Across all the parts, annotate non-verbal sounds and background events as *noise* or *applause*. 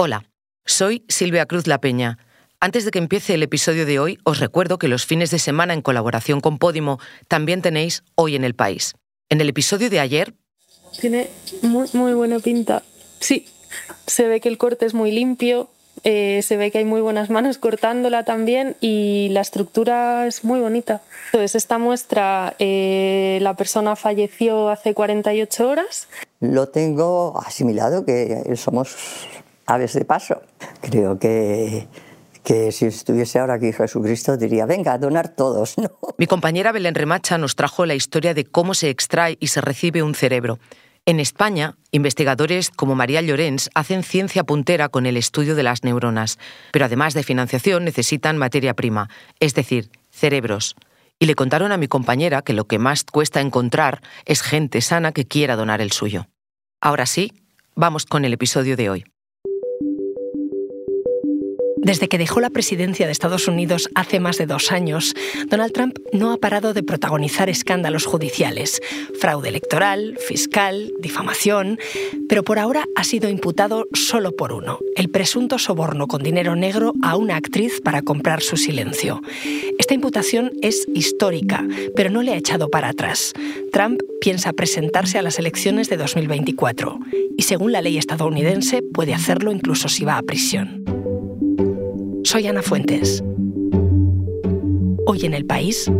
Hola, soy Silvia Cruz La Peña. Antes de que empiece el episodio de hoy, os recuerdo que los fines de semana en colaboración con Podimo también tenéis Hoy en el País. En el episodio de ayer... Tiene muy, muy buena pinta. Sí, se ve que el corte es muy limpio, eh, se ve que hay muy buenas manos cortándola también y la estructura es muy bonita. Entonces, esta muestra, eh, la persona falleció hace 48 horas. Lo tengo asimilado que somos aves de paso. Creo que, que si estuviese ahora aquí Jesucristo diría, venga, a donar todos. ¿no? Mi compañera Belén Remacha nos trajo la historia de cómo se extrae y se recibe un cerebro. En España, investigadores como María Llorens hacen ciencia puntera con el estudio de las neuronas, pero además de financiación necesitan materia prima, es decir, cerebros. Y le contaron a mi compañera que lo que más cuesta encontrar es gente sana que quiera donar el suyo. Ahora sí, vamos con el episodio de hoy. Desde que dejó la presidencia de Estados Unidos hace más de dos años, Donald Trump no ha parado de protagonizar escándalos judiciales, fraude electoral, fiscal, difamación, pero por ahora ha sido imputado solo por uno, el presunto soborno con dinero negro a una actriz para comprar su silencio. Esta imputación es histórica, pero no le ha echado para atrás. Trump piensa presentarse a las elecciones de 2024 y según la ley estadounidense puede hacerlo incluso si va a prisión. Soy Ana Fuentes. Hoy en el país.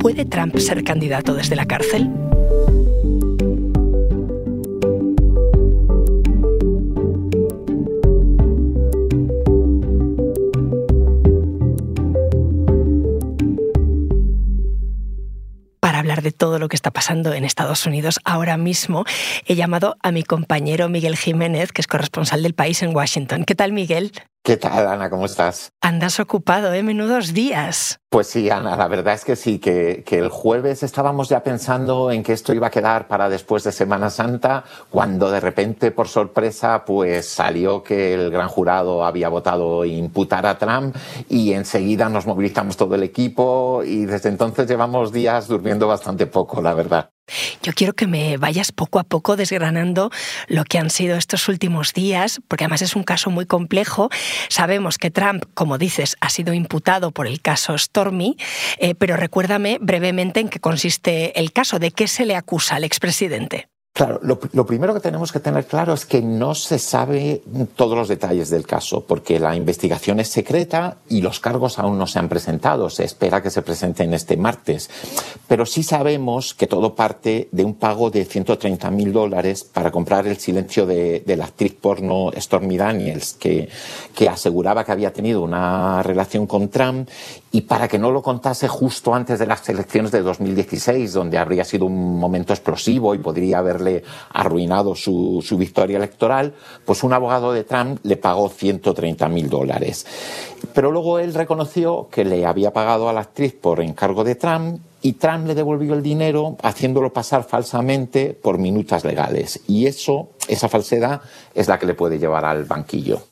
¿Puede Trump ser candidato desde la cárcel? De todo lo que está pasando en Estados Unidos ahora mismo, he llamado a mi compañero Miguel Jiménez, que es corresponsal del país en Washington. ¿Qué tal, Miguel? ¿Qué tal, Ana? ¿Cómo estás? Andas ocupado, ¿eh? Menudos días. Pues sí, Ana, la verdad es que sí, que, que, el jueves estábamos ya pensando en que esto iba a quedar para después de Semana Santa, cuando de repente, por sorpresa, pues salió que el gran jurado había votado imputar a Trump y enseguida nos movilizamos todo el equipo y desde entonces llevamos días durmiendo bastante poco, la verdad. Yo quiero que me vayas poco a poco desgranando lo que han sido estos últimos días, porque además es un caso muy complejo. Sabemos que Trump, como dices, ha sido imputado por el caso Stormy, eh, pero recuérdame brevemente en qué consiste el caso, de qué se le acusa al expresidente. Claro, lo, primero que tenemos que tener claro es que no se sabe todos los detalles del caso, porque la investigación es secreta y los cargos aún no se han presentado. Se espera que se presenten este martes. Pero sí sabemos que todo parte de un pago de 130 mil dólares para comprar el silencio de, la actriz porno Stormy Daniels, que, que aseguraba que había tenido una relación con Trump y para que no lo contase justo antes de las elecciones de 2016, donde habría sido un momento explosivo y podría haberle arruinado su, su victoria electoral, pues un abogado de Trump le pagó 130 mil dólares. Pero luego él reconoció que le había pagado a la actriz por encargo de Trump y Trump le devolvió el dinero haciéndolo pasar falsamente por minutas legales. Y eso, esa falsedad, es la que le puede llevar al banquillo.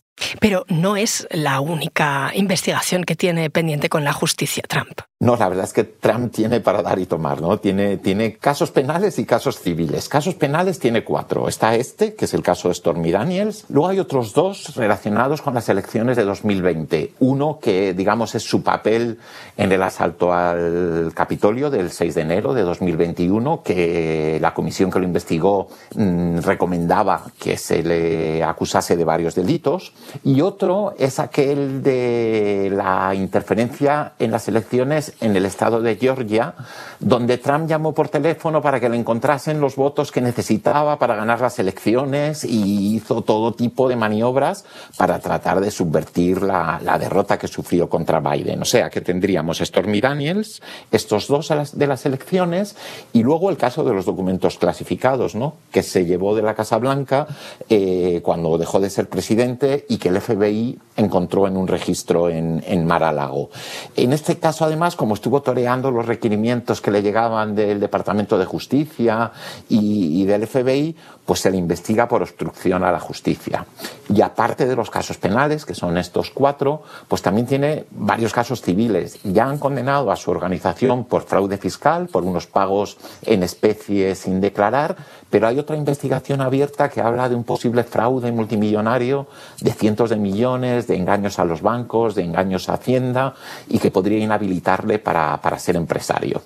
Pero no es la única investigación que tiene pendiente con la justicia Trump. No, la verdad es que Trump tiene para dar y tomar, ¿no? Tiene, tiene casos penales y casos civiles. Casos penales tiene cuatro. Está este, que es el caso de Stormy Daniels. Luego hay otros dos relacionados con las elecciones de 2020. Uno que, digamos, es su papel en el asalto al Capitolio del 6 de enero de 2021, que la comisión que lo investigó mm, recomendaba que se le acusase de varios delitos. Y otro es aquel de la interferencia en las elecciones en el estado de Georgia, donde Trump llamó por teléfono para que le encontrasen los votos que necesitaba para ganar las elecciones y hizo todo tipo de maniobras para tratar de subvertir la, derrota que sufrió contra Biden. O sea, que tendríamos Stormy Daniels, estos dos de las elecciones y luego el caso de los documentos clasificados, ¿no? que se llevó de la Casa Blanca eh, cuando dejó de ser presidente que el FBI encontró en un registro en, en. En este caso, además, como estuvo toreando los requerimientos que le llegaban del Departamento de Justicia y, del FBI, pues se le investiga por obstrucción a la justicia. Y aparte de los casos penales, que son estos cuatro, pues también tiene varios casos civiles. Ya han condenado a su organización por fraude fiscal, por unos pagos en especie sin declarar, pero hay otra investigación abierta que habla de un posible fraude multimillonario cientos de millones, de engaños a los bancos, de engaños a Hacienda y que podría inhabilitarle para, para ser empresario.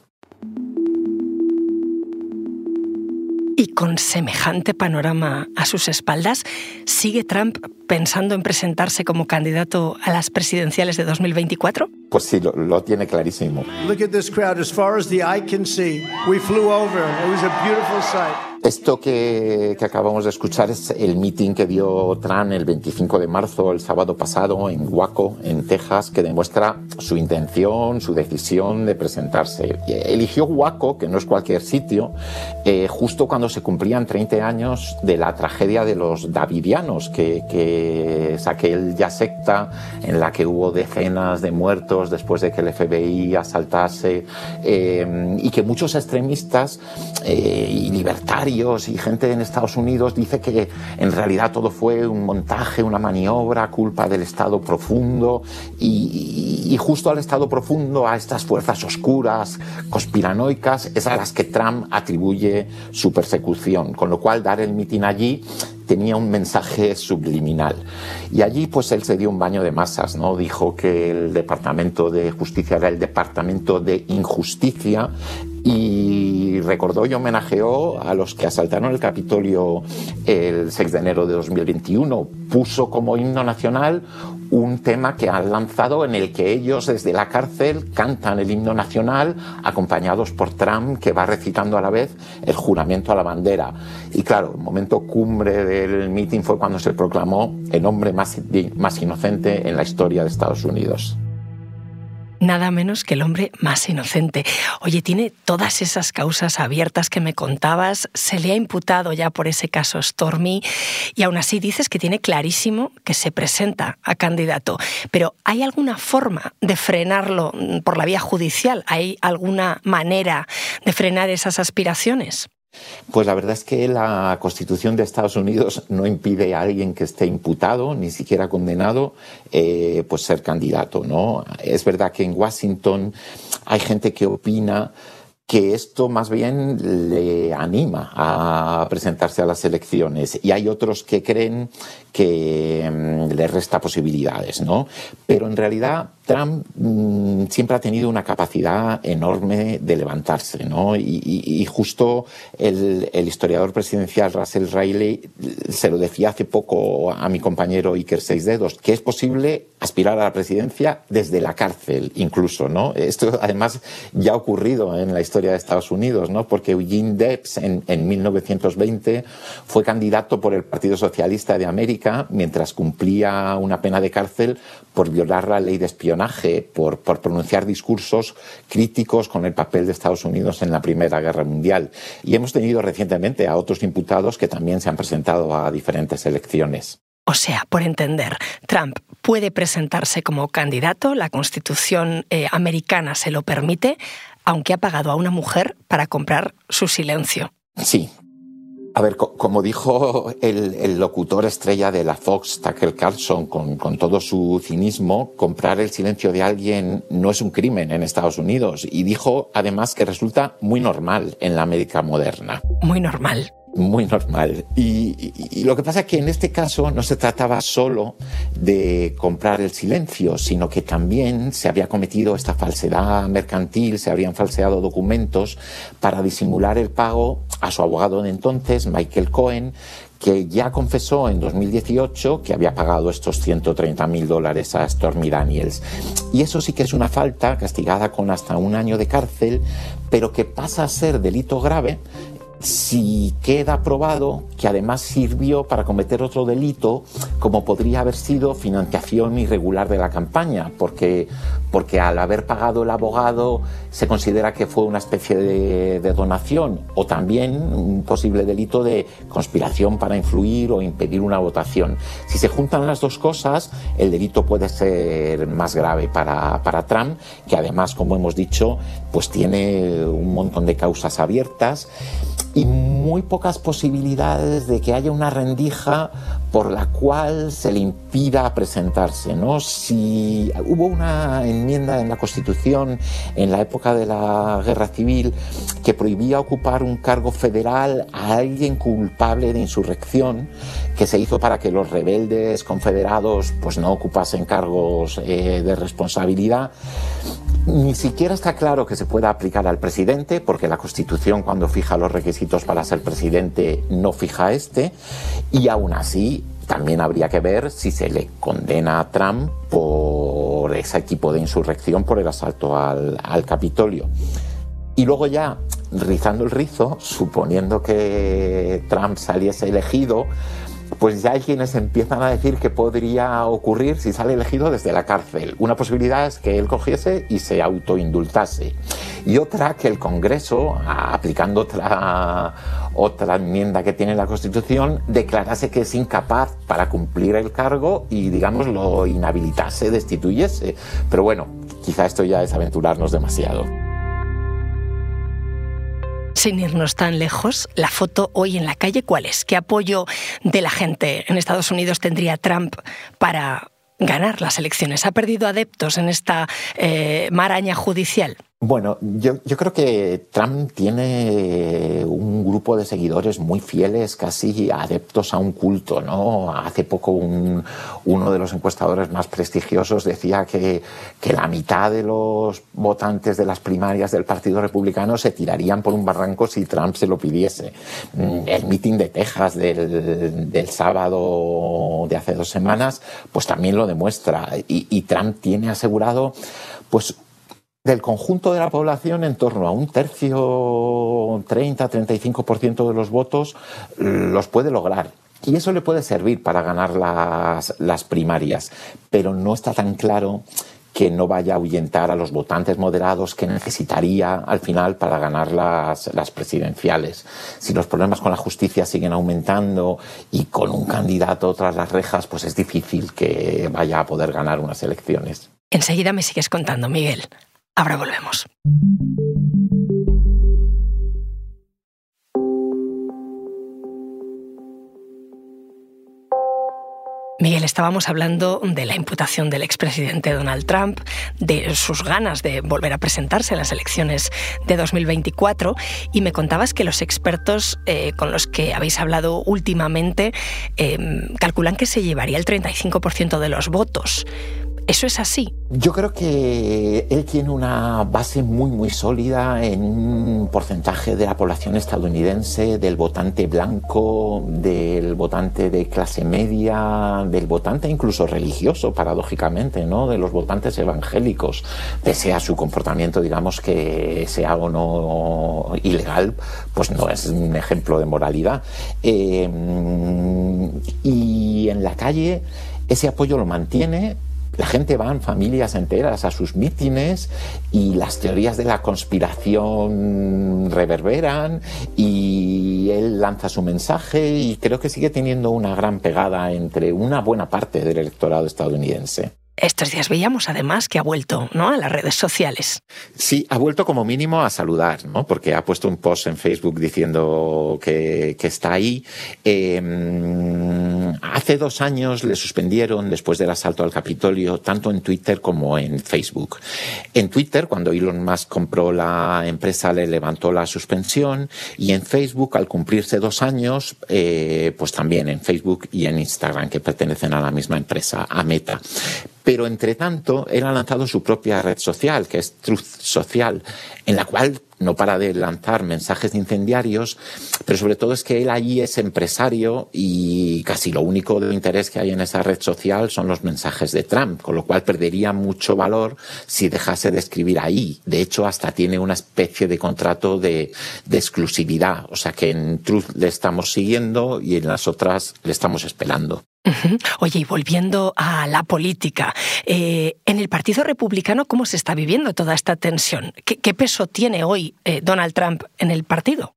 Y con semejante panorama a sus espaldas, ¿sigue Trump pensando en presentarse como candidato a las presidenciales de 2024? Pues sí, lo, lo tiene clarísimo. Look at this crowd as far as the eye can see. We flew over. It was a beautiful sight. Esto que, que, acabamos de escuchar es el meeting que dio Trump el 25 de marzo, el sábado pasado, en Waco, en Texas, que demuestra su intención, su decisión de presentarse. Eligió Waco, que no es cualquier sitio, eh, justo cuando se cumplían 30 años de la tragedia de los Davidianos, que, que es aquella secta en la que hubo decenas de muertos después de que el FBI asaltase eh, y que muchos extremistas eh, y libertarios y gente en Estados Unidos dice que en realidad todo fue un montaje, una maniobra, culpa del Estado profundo y, justo al Estado profundo, a estas fuerzas oscuras, conspiranoicas, es a las que Trump atribuye su persecución, con lo cual dar el mitin allí tenía un mensaje subliminal. Y allí pues él se dio un baño de masas, ¿no? Dijo que el Departamento de Justicia era el Departamento de Injusticia y recordó y homenajeó a los que asaltaron el Capitolio el 6 de enero de 2021. Puso como himno nacional un tema que han lanzado en el que ellos desde la cárcel cantan el himno nacional acompañados por Trump que va recitando a la vez el juramento a la bandera. Y claro, el momento cumbre del meeting fue cuando se proclamó el hombre más, más inocente en la historia de Estados Unidos nada menos que el hombre más inocente. Oye, tiene todas esas causas abiertas que me contabas, se le ha imputado ya por ese caso Stormy y aún así dices que tiene clarísimo que se presenta a candidato. Pero ¿hay alguna forma de frenarlo por la vía judicial? ¿Hay alguna manera de frenar esas aspiraciones? Pues la verdad es que la Constitución de Estados Unidos no impide a alguien que esté imputado, ni siquiera condenado, eh, pues ser candidato, ¿no? Es verdad que en Washington hay gente que opina que esto más bien le anima a presentarse a las elecciones y hay otros que creen que mm, le resta posibilidades, ¿no? Pero en realidad Trump mmm, siempre ha tenido una capacidad enorme de levantarse, ¿no? Y, justo el, historiador presidencial Russell Riley se lo decía hace poco a mi compañero Iker Seis Dedos, que es posible aspirar a la presidencia desde la cárcel, incluso, ¿no? Esto además ya ha ocurrido en la historia de Estados Unidos, ¿no? Porque Eugene Debs en, en 1920 fue candidato por el Partido Socialista de América mientras cumplía una pena de cárcel por violar la ley de espionaje por, por, pronunciar discursos críticos con el papel de Estados Unidos en la Primera Guerra Mundial. Y hemos tenido recientemente a otros imputados que también se han presentado a diferentes elecciones. O sea, por entender, Trump puede presentarse como candidato, la Constitución eh, americana se lo permite, aunque ha pagado a una mujer para comprar su silencio. Sí, a ver, como dijo el, locutor estrella de la Fox, Tucker Carlson, con, con, todo su cinismo, comprar el silencio de alguien no es un crimen en Estados Unidos. Y dijo además que resulta muy normal en la América moderna. Muy normal muy normal. Y, lo que pasa es que en este caso no se trataba solo de comprar el silencio, sino que también se había cometido esta falsedad mercantil, se habrían falseado documentos para disimular el pago a su abogado de entonces, Michael Cohen, que ya confesó en 2018 que había pagado estos 130 mil dólares a Stormy Daniels. Y eso sí que es una falta castigada con hasta un año de cárcel, pero que pasa a ser delito grave si queda probado que además sirvió para cometer otro delito, como podría haber sido financiación irregular de la campaña, porque, porque al haber pagado el abogado se considera que fue una especie de, donación, o también un posible delito de conspiración para influir o impedir una votación. Si se juntan las dos cosas, el delito puede ser más grave para, para Trump, que además, como hemos dicho, pues tiene un montón de causas abiertas y muy pocas posibilidades de que haya una rendija por la cual se le impida presentarse. ¿no? Si hubo una enmienda en la Constitución en la época de la Guerra Civil que prohibía ocupar un cargo federal a alguien culpable de insurrección, que se hizo para que los rebeldes confederados pues, no ocupasen cargos eh, de responsabilidad, ni siquiera está claro que se pueda aplicar al presidente, porque la Constitución cuando fija los requisitos para ser presidente no fija este, y aún así también habría que ver si se le condena a Trump por ese tipo de insurrección, por el asalto al, al Capitolio. Y luego ya, rizando el rizo, suponiendo que Trump saliese elegido, pues ya hay quienes empiezan a decir que podría ocurrir si sale elegido desde la cárcel. Una posibilidad es que él cogiese y se autoindultase. Y otra que el Congreso, aplicando otra, otra enmienda que tiene la Constitución, declarase que es incapaz para cumplir el cargo y, digamos, lo inhabilitase, destituyese. Pero bueno, quizá esto ya es aventurarnos demasiado. Sin irnos tan lejos, la foto hoy en la calle, ¿cuál es? ¿Qué apoyo de la gente en Estados Unidos tendría Trump para ganar las elecciones? ¿Ha perdido adeptos en esta eh, maraña judicial? Bueno, yo, yo, creo que Trump tiene un grupo de seguidores muy fieles, casi adeptos a un culto, ¿no? Hace poco un, uno de los encuestadores más prestigiosos decía que, la mitad de los votantes de las primarias del Partido Republicano se tirarían por un barranco si Trump se lo pidiese. El mitin de Texas del, del sábado de hace dos semanas, pues también lo demuestra. Y, y Trump tiene asegurado, pues, del conjunto de la población, en torno a un tercio, 30-35% de los votos los puede lograr. Y eso le puede servir para ganar las, las primarias, pero no está tan claro que no vaya a ahuyentar a los votantes moderados que necesitaría al final para ganar las, las, presidenciales. Si los problemas con la justicia siguen aumentando y con un candidato tras las rejas, pues es difícil que vaya a poder ganar unas elecciones. Enseguida me sigues contando, Miguel. Ahora volvemos. Miguel, estábamos hablando de la imputación del expresidente Donald Trump, de sus ganas de volver a presentarse en las elecciones de 2024 y me contabas que los expertos eh, con los que habéis hablado últimamente eh, calculan que se llevaría el 35% de los votos. ¿Eso es así? Yo creo que él tiene una base muy, muy sólida en un porcentaje de la población estadounidense, del votante blanco, del votante de clase media, del votante incluso religioso, paradójicamente, ¿no? De los votantes evangélicos, pese a su comportamiento, digamos, que sea o no ilegal, pues no es un ejemplo de moralidad. Eh, y en la calle ese apoyo lo mantiene la gente va en familias enteras a sus mítines y las teorías de la conspiración reverberan y él lanza su mensaje y creo que sigue teniendo una gran pegada entre una buena parte del electorado estadounidense. Estos días veíamos además que ha vuelto ¿no? a las redes sociales. Sí, ha vuelto como mínimo a saludar, ¿no? porque ha puesto un post en Facebook diciendo que, está ahí. Eh, hace dos años le suspendieron después del asalto al Capitolio, tanto en Twitter como en Facebook. En Twitter, cuando Elon Musk compró la empresa, le levantó la suspensión y en Facebook, al cumplirse dos años, eh, pues también en Facebook y en Instagram, que pertenecen a la misma empresa, a Meta. Pero entre tanto, él ha lanzado su propia red social, que es Truth Social, en la cual no para de lanzar mensajes incendiarios, pero sobre todo es que él allí es empresario y casi lo único de interés que hay en esa red social son los mensajes de Trump, con lo cual perdería mucho valor si dejase de escribir ahí. De hecho, hasta tiene una especie de contrato de, de exclusividad, o sea que en Truth le estamos siguiendo y en las otras le estamos esperando. Oye, y volviendo a la política, eh, en el Partido Republicano, ¿cómo se está viviendo toda esta tensión? ¿Qué, peso tiene hoy eh, Donald Trump en el partido?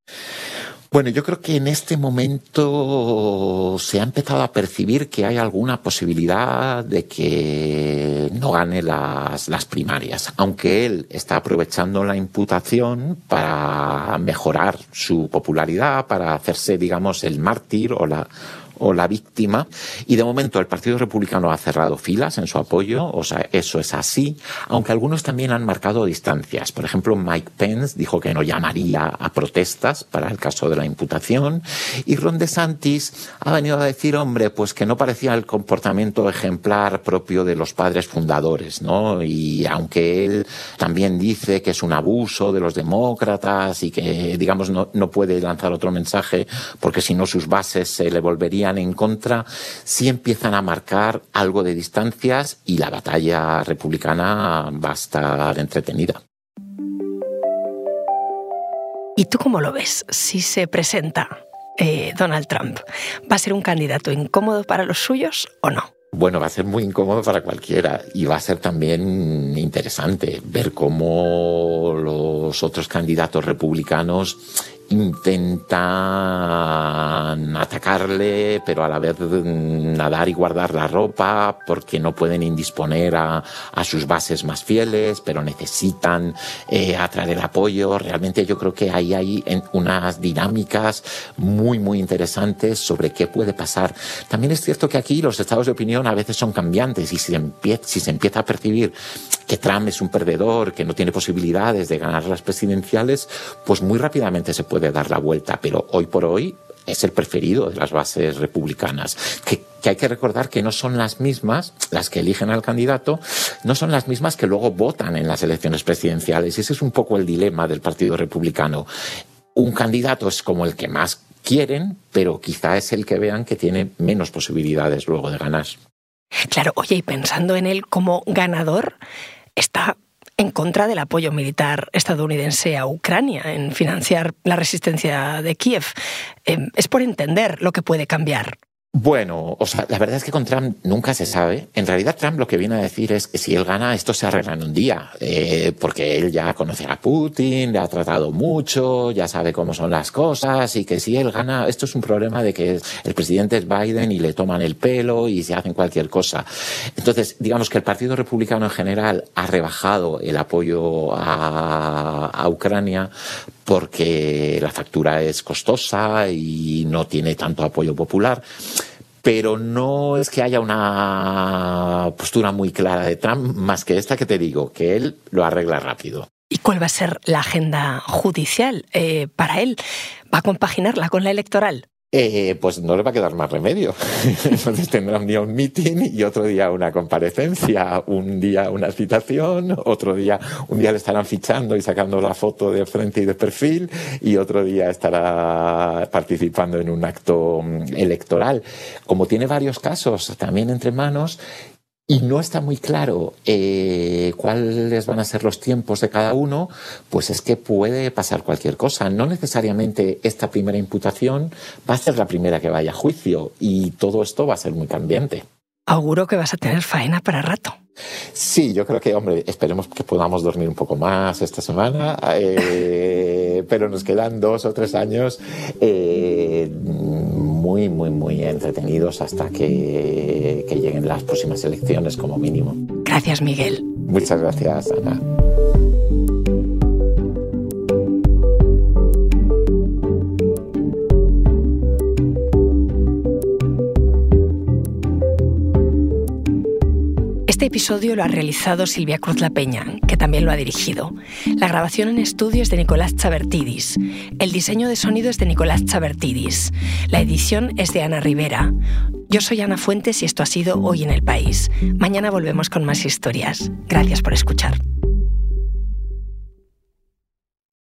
Bueno, yo creo que en este momento se ha empezado a percibir que hay alguna posibilidad de que no gane las primarias, aunque él está aprovechando la imputación para mejorar su popularidad, para hacerse, digamos, el mártir o la, o la víctima. Y de momento el Partido Republicano ha cerrado filas en su apoyo, o sea, eso es así, aunque algunos también han marcado distancias. Por ejemplo, Mike Pence dijo que no llamaría a protestas para el caso de la imputación y Ron DeSantis ha venido a decir, hombre, pues que no parecía el comportamiento ejemplar propio de los padres fundadores, ¿no? Y aunque él también dice que es un abuso de los demócratas y que, digamos, no, no puede lanzar otro mensaje porque si no sus bases se le volverían en contra, sí empiezan a marcar algo de distancias y la batalla republicana va a estar entretenida. ¿Y tú cómo lo ves si se presenta eh, Donald Trump? ¿Va a ser un candidato incómodo para los suyos o no? Bueno, va a ser muy incómodo para cualquiera y va a ser también interesante ver cómo los otros candidatos republicanos intentan atacarle, pero a la vez nadar y guardar la ropa porque no pueden indisponer a, a sus bases más fieles, pero necesitan eh, atraer apoyo. Realmente yo creo que ahí hay unas dinámicas muy, muy interesantes sobre qué puede pasar. También es cierto que aquí los estados de opinión a veces son cambiantes y si si se empieza a percibir que Trump es un perdedor, que no tiene posibilidades de ganar las presidenciales, pues muy rápidamente se puede dar la vuelta. Pero hoy por hoy es el preferido de las bases republicanas, que, que, hay que recordar que no son las mismas, las que eligen al candidato, no son las mismas que luego votan en las elecciones presidenciales. Ese es un poco el dilema del Partido Republicano. Un candidato es como el que más quieren, pero quizá es el que vean que tiene menos posibilidades luego de ganar. Claro, oye, y pensando en él como ganador, está en contra del apoyo militar estadounidense a Ucrania, en financiar la resistencia de Kiev. Em, es por entender lo que puede cambiar. Bueno, o sea, la verdad es que con Trump nunca se sabe. En realidad Trump lo que viene a decir es que si él gana, esto se arregla en un día, eh, porque él ya conoce a Putin, le ha tratado mucho, ya sabe cómo son las cosas, y que si él gana, esto es un problema de que el presidente es Biden y le toman el pelo y se hacen cualquier cosa. Entonces, digamos que el Partido Republicano en general ha rebajado el apoyo a, a Ucrania porque la factura es costosa y no tiene tanto apoyo popular pero no es que haya una postura muy clara de Trump, más que esta que te digo, que él lo arregla rápido. ¿Y cuál va a ser la agenda judicial eh, para él? ¿Va a compaginarla con la electoral? Eh, pues no le va a quedar más remedio. *laughs* Entonces tendrá un día un meeting y otro día una comparecencia, un día una citación, otro día, un día le estarán fichando y sacando la foto de frente y de perfil y otro día estará participando en un acto mm, electoral. Como tiene varios casos también entre manos, y no está muy claro eh, cuáles van a ser los tiempos de cada uno, pues es que puede pasar cualquier cosa. No necesariamente esta primera imputación va a ser la primera que vaya a juicio y todo esto va a ser muy cambiante. Auguro que vas a tener faena para rato. Sí, yo creo que, hombre, esperemos que podamos dormir un poco más esta semana, eh, *laughs* pero nos quedan dos o tres años eh, muy, muy, muy entretenidos hasta que, que lleguen las próximas elecciones como mínimo. Gracias, Miguel. Muchas gracias, Ana. Este episodio lo ha realizado Silvia Cruz La Peña, que también lo ha dirigido. La grabación en estudio es de Nicolás Chabertidis. El diseño de sonido es de Nicolás Chabertidis. La edición es de Ana Rivera. Yo soy Ana Fuentes y esto ha sido Hoy en el País. Mañana volvemos con más historias. Gracias por escuchar.